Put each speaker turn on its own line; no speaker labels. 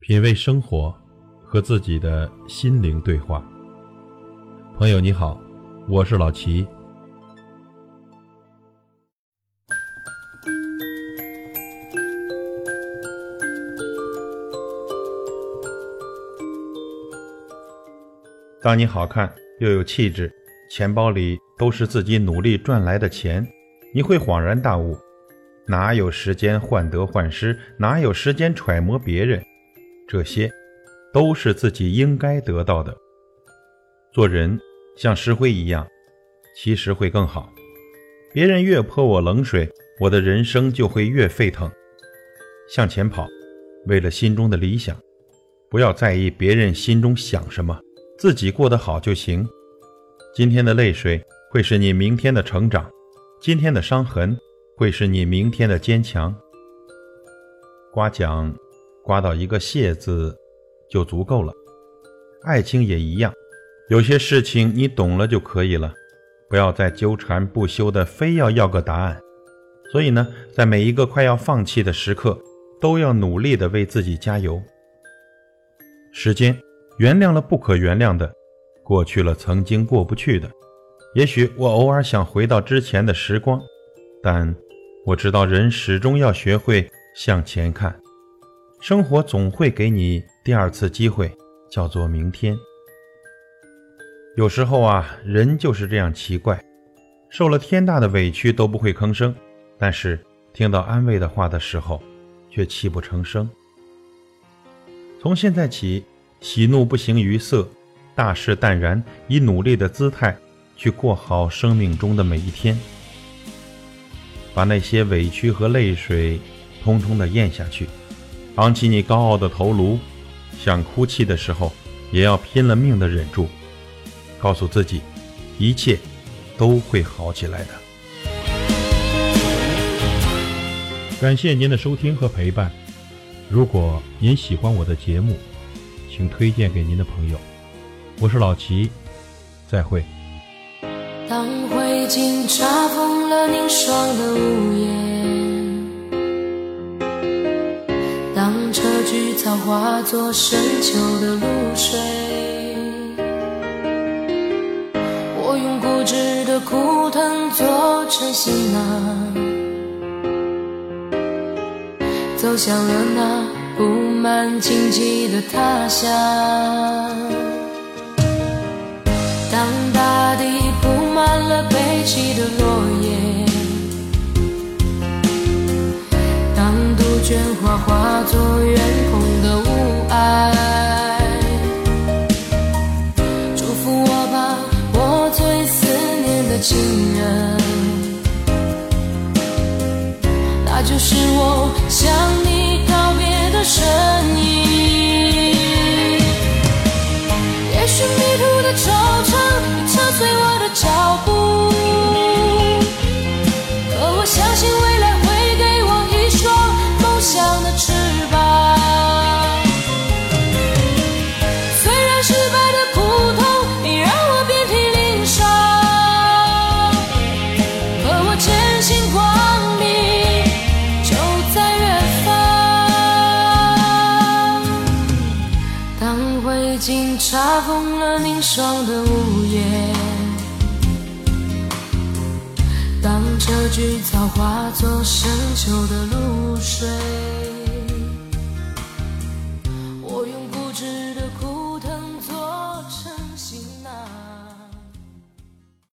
品味生活，和自己的心灵对话。朋友你好，我是老齐。当你好看又有气质，钱包里都是自己努力赚来的钱，你会恍然大悟：哪有时间患得患失？哪有时间揣摩别人？这些，都是自己应该得到的。做人像石灰一样，其实会更好。别人越泼我冷水，我的人生就会越沸腾。向前跑，为了心中的理想，不要在意别人心中想什么，自己过得好就行。今天的泪水会是你明天的成长，今天的伤痕会是你明天的坚强。刮奖。刮到一个谢字，就足够了。爱情也一样，有些事情你懂了就可以了，不要再纠缠不休的非要要个答案。所以呢，在每一个快要放弃的时刻，都要努力的为自己加油。时间原谅了不可原谅的，过去了曾经过不去的。也许我偶尔想回到之前的时光，但我知道人始终要学会向前看。生活总会给你第二次机会，叫做明天。有时候啊，人就是这样奇怪，受了天大的委屈都不会吭声，但是听到安慰的话的时候，却泣不成声。从现在起，喜怒不形于色，大事淡然，以努力的姿态去过好生命中的每一天，把那些委屈和泪水通通的咽下去。昂起你高傲的头颅，想哭泣的时候，也要拼了命的忍住，告诉自己，一切都会好起来的。感谢您的收听和陪伴。如果您喜欢我的节目，请推荐给您的朋友。我是老齐，再会。
当灰烬查封了凝霜的屋檐。早化作深秋的露水，我用固执的枯藤做成行囊，走向了那布满荆棘的他乡。当大地铺满了悲泣的落卷花化作远空的雾霭，祝福我吧，我最思念的亲人，那就是我向查封了凝霜的午夜，当车菊草化作深秋的露水，